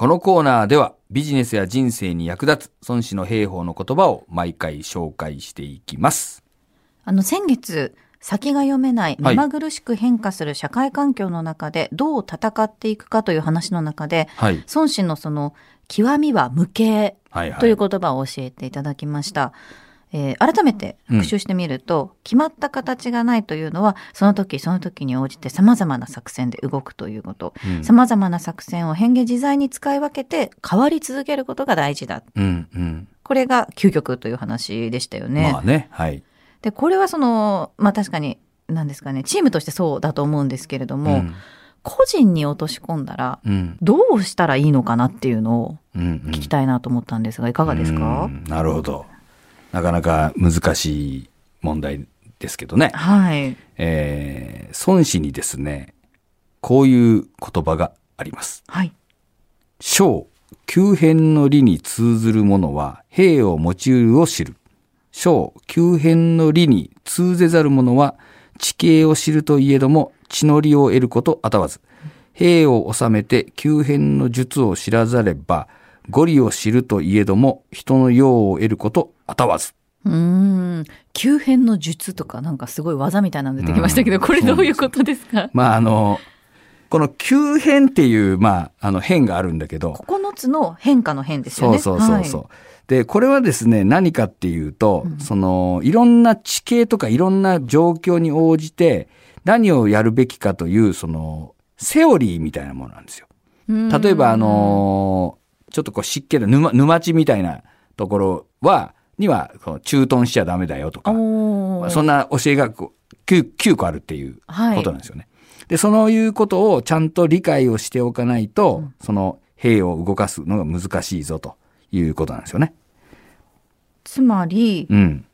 このコーナーではビジネスや人生に役立つ孫子の兵法の言葉を毎回紹介していきます。あの先月先が読めないはい目まぐるしく変化する社会環境の中でどう戦っていくかという話の中ではい。孫子のその極みは無形はいはい。という言葉を教えていただきました。えー改めて復習してみると、決まった形がないというのはその時その時に応じて様々な作戦で動くということうん様々な作戦を変化自在に使い分けて変わり続けることが大事だうんうん。これが究極という話でしたよね。まあね。はい。でこれはそのまあ確かに何ですかねチームとしてそうだと思うんですけれども、うん個人に落とし込んだらうん。どうしたらいいのかなっていうのをうんうん聞きたいなと思ったんですがいかがですか、うんなるほど。なかなか難しい問題ですけどね。はい。えー、孫子にですね、こういう言葉があります。はい。小、急変の理に通ずる者は、兵を持ちうるを知る。小、急変の理に通ぜざる者は、地形を知るといえども、地の利を得ることあたわず。兵を治めて急変の術を知らざれば、語理を知るといえども、人の用を得ることあたわず。うーん。急変の術とかなんかすごい技みたいなの出てきましたけど、うんこれどういうことですか？まあ、あの、この急変っていう、まあ、あの変があるんだけど、9つの変化の変ですよね。そうそうそうそう。はいで、これはですね、何かっていうと、その、いろんな地形とかいろんな状況に応じて、何をやるべきかという、その、セオリーみたいなものなんですよ。例えば、あのーちょっとこう湿気の沼、沼地みたいなところは、には、駐屯しちゃダメだよとか、そんな教えがこう 9, 9個あるっていうはいことなんですよね。で、そのいうことをちゃんと理解をしておかないと、その兵を動かすのが難しいぞということなんですよね。つまり、うん。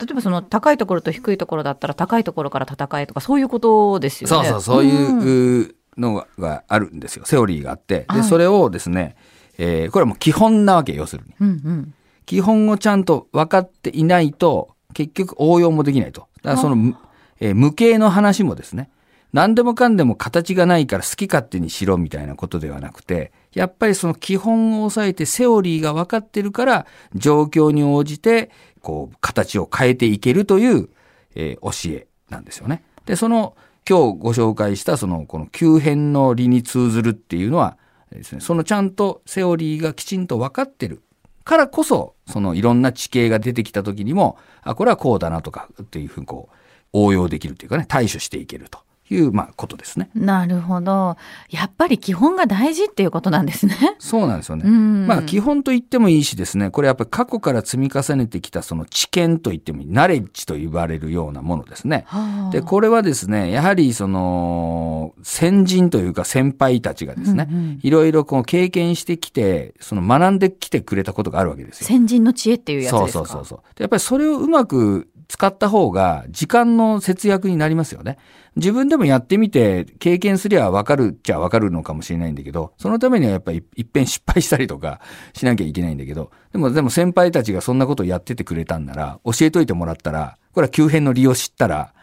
例えばその高いところと低いところだったら高いところから戦えとかそういうことですよね。そうそう、そうんいうのがあるんですよ。セオリーがあって。で、はいそれをですね、えーこれはもう基本なわけ、要するに。うんうん。基本をちゃんと分かっていないと、結局応用もできないと。だからその、むえー無形の話もですね、何でもかんでも形がないから好き勝手にしろみたいなことではなくて、やっぱりその基本を押さえてセオリーが分かってるから、状況に応じて、こう、形を変えていけるという、えー教えなんですよね。で、その、今日ご紹介したその、この急変の理に通ずるっていうのはですね、そのちゃんとセオリーがきちんと分かってるからこそ、そのいろんな地形が出てきた時にも、あ、これはこうだなとかっていうふうにこう、応用できるというかね、対処していけると。いう、まあ、ことですね。なるほど。やっぱり基本が大事っていうことなんですね。そうなんですよね。うんまあ、基本と言ってもいいしですね、これやっぱり過去から積み重ねてきたその知見と言ってもいい、ナレッジと言われるようなものですね。はあで、これはですね、やはりその、先人というか先輩たちがですね、うんうんいろいろこう経験してきて、その学んできてくれたことがあるわけですよ。先人の知恵っていうやつそうですか？そうそうそう。でやっぱりそれをうまく使った方が時間の節約になりますよね。自分でもやってみて経験すりゃわかるっちゃわかるのかもしれないんだけど、そのためにはやっぱりいっぺん失敗したりとかしなきゃいけないんだけど、でもでも先輩たちがそんなことをやっててくれたんなら、教えといてもらったら、これは急変の利を知ったら、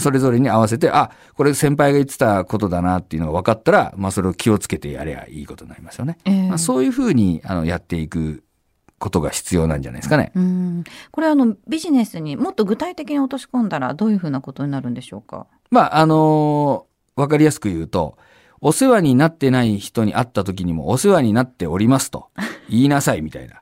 それぞれに合わせて、あ、これ先輩が言ってたことだなっていうのが分かったら、まあそれを気をつけてやればいいことになりますよね。ええまあ、そういうふうにあのやっていくことが必要なんじゃないですかね。うんこれあのビジネスにもっと具体的に落とし込んだらどういうふうなことになるんでしょうか？まあ、あのーわかりやすく言うと、お世話になってない人に会った時にもお世話になっておりますと 言いなさいみたいな。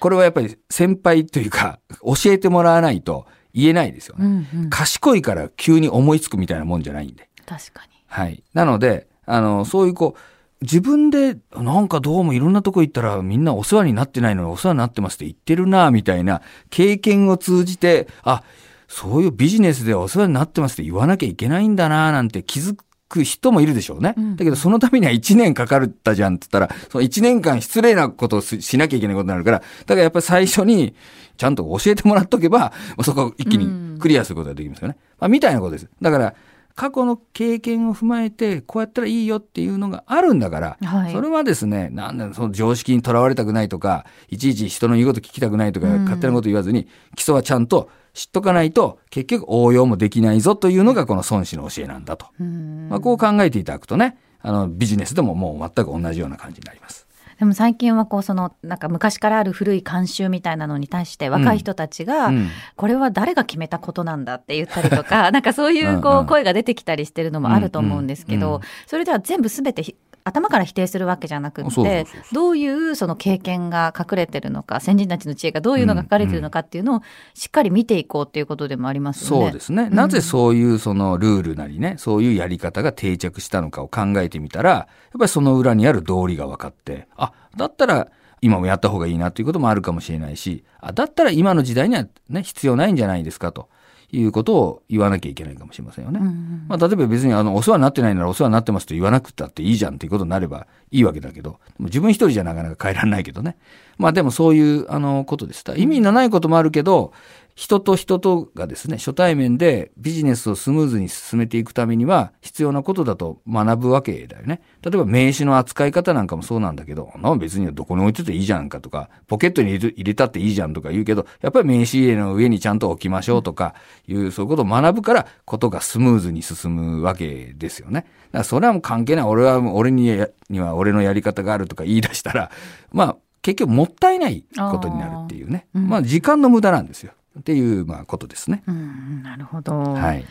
これはやっぱり先輩というか、教えてもらわないと言えないですよね。うんうん、賢いから急に思いつくみたいなもんじゃないんで。確かに。はい。なので、あの、そういうこう、自分で、なんかどうもいろんなとこ行ったらみんなお世話になってないのにお世話になってますって言ってるな、みたいな経験を通じて、あ、そういうビジネスでお世話になってますって言わなきゃいけないんだな、なんて気づく人もいるでしょうね。うんだけどそのためには1年かかるったじゃんって言ったら、その1年間失礼なことをししなきゃいけないことになるから、だからやっぱり最初にちゃんと教えてもらっとけば、そこを一気にクリアすることができますよね。まあ、みたいなことです。だから、過去の経験を踏まえて、こうやったらいいよっていうのがあるんだから、はいそれはですね、なんだその常識にとらわれたくないとか、いちいち人の言うこと聞きたくないとか、うん勝手なこと言わずに、基礎はちゃんと知っとかないと、結局応用もできないぞというのがこの孫子の教えなんだと。うんまあ、こう考えていただくとね、あの、ビジネスでももう全く同じような感じになります。でも最近はこうそのなんか昔からある古い慣習みたいなのに対して若い人たちが、うん。これは誰が決めたことなんだって言ったりとか なんかそういうこうん。声が出てきたりしてるのもあると思うんですけどそれでは全部全てひ頭から否定するわけじゃなくてどういうその経験が隠れてるのか先人たちの知恵がどういうのが書かれてるのかっていうのをしっかり見ていこうっていうことでもありますよね。そうですね。んなぜそういうそのルールなりね、そういうやり方が定着したのかを考えてみたら、やっぱりその裏にある道理が分かって、あ、だったら今もやった方がいいなということもあるかもしれないし、あ、だったら今の時代にはね、必要ないんじゃないですかということを言わなきゃいけないかもしれませんよね。うんうんまあ、例えば別にあのお世話になってないならお世話になってますと言わなくたっていいじゃんっていうことになればいいわけだけど、自分一人じゃなかなか変えられないけどね。まあでもそういうあのことです。意味のないこともあるけど、人と人とがですね、初対面でビジネスをスムーズに進めていくためには必要なことだと学ぶわけだよね。例えば名刺の扱い方なんかもそうなんだけど、な別にどこに置いてていいじゃんかとか、ポケットに入れたっていいじゃんとか言うけど、やっぱり名刺入れの上にちゃんと置きましょうとかいう、そういうことを学ぶから、ことがスムーズに進むわけですよね。だからそれはもう関係ない。俺は、俺にやには俺のやり方があるとか言い出したら、まあ、結局もったいないことになるっていうね。うんまあ、時間の無駄なんですよ。っていう、まあ、ことですね。うんなるほど、はい。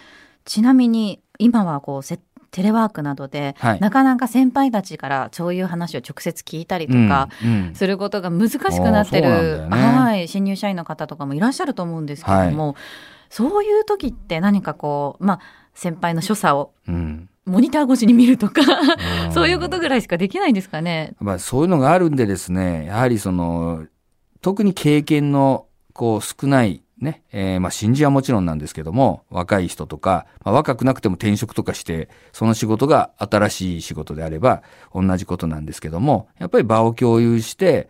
ちなみに今はこうせテレワークなどで、はいなかなか先輩たちからそういう話を直接聞いたりとか、うんうんすることが難しくなってる、うなんだよねはい、新入社員の方とかもいらっしゃると思うんですけども、そういう時って何かこう、まあ、先輩の所作をうん。モニター越しに見るとか、うんそういうことぐらいしかできないんですかね。まあ、そういうのがあるんでですね、やはりその、特に経験のこう少ないね、えーまあ新人はもちろんなんですけども、若い人とか、まあ、若くなくても転職とかして、その仕事が新しい仕事であれば同じことなんですけども、やっぱり場を共有して、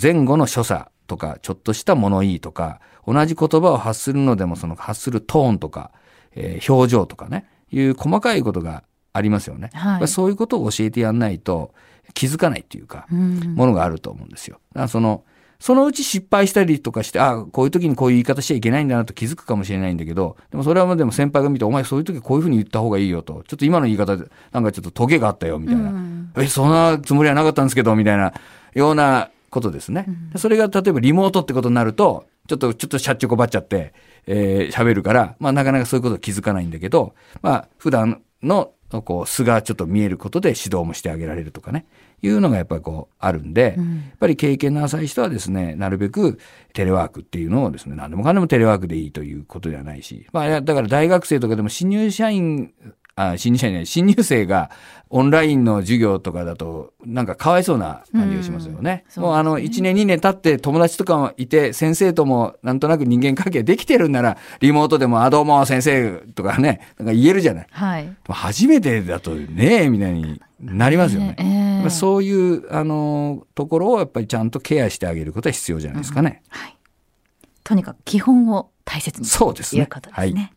前後の所作とか、ちょっとした物言いとか、同じ言葉を発するのでもその発するトーンとか、えー表情とかね、いう細かいことがありますよね。はいそういうことを教えてやんないと気づかないっていうか、うんものがあると思うんですよ。だからその、そのうち失敗したりとかして、あこういう時にこういう言い方しちゃいけないんだなと気づくかもしれないんだけど、でもそれはでも先輩が見て、お前そういう時こういうふうに言った方がいいよと、ちょっと今の言い方でなんかちょっとトゲがあったよみたいな、うん。え、そんなつもりはなかったんですけど、みたいなようなことですね。それが例えばリモートってことになると、ちょっと、ちょっとしゃっちょこばっちゃって、えー喋るから、まあなかなかそういうこと気づかないんだけど、まあ普段の、こう、素がちょっと見えることで指導もしてあげられるとかね、いうのがやっぱりこう、あるんで、うん。やっぱり経験の浅い人はですね、なるべくテレワークっていうのをですね、何でもかんでもテレワークでいいということではないし、まあ、だから大学生とかでも新入社員、あ、新入社員新入生がオンラインの授業とかだと、なんかかわいそうな感じがしますよね。うんもうあの、そうです1年2年経って友達とかもいて、先生ともなんとなく人間関係できてるんなら、リモートでも、あ、どうも先生とかね、なんか言えるじゃない。はい。初めてだとねえ、みたいになりますよね。ええやっぱそういう、あの、ところをやっぱりちゃんとケアしてあげることは必要じゃないですかね。はい。とにかく基本を大切にそうですねということですね。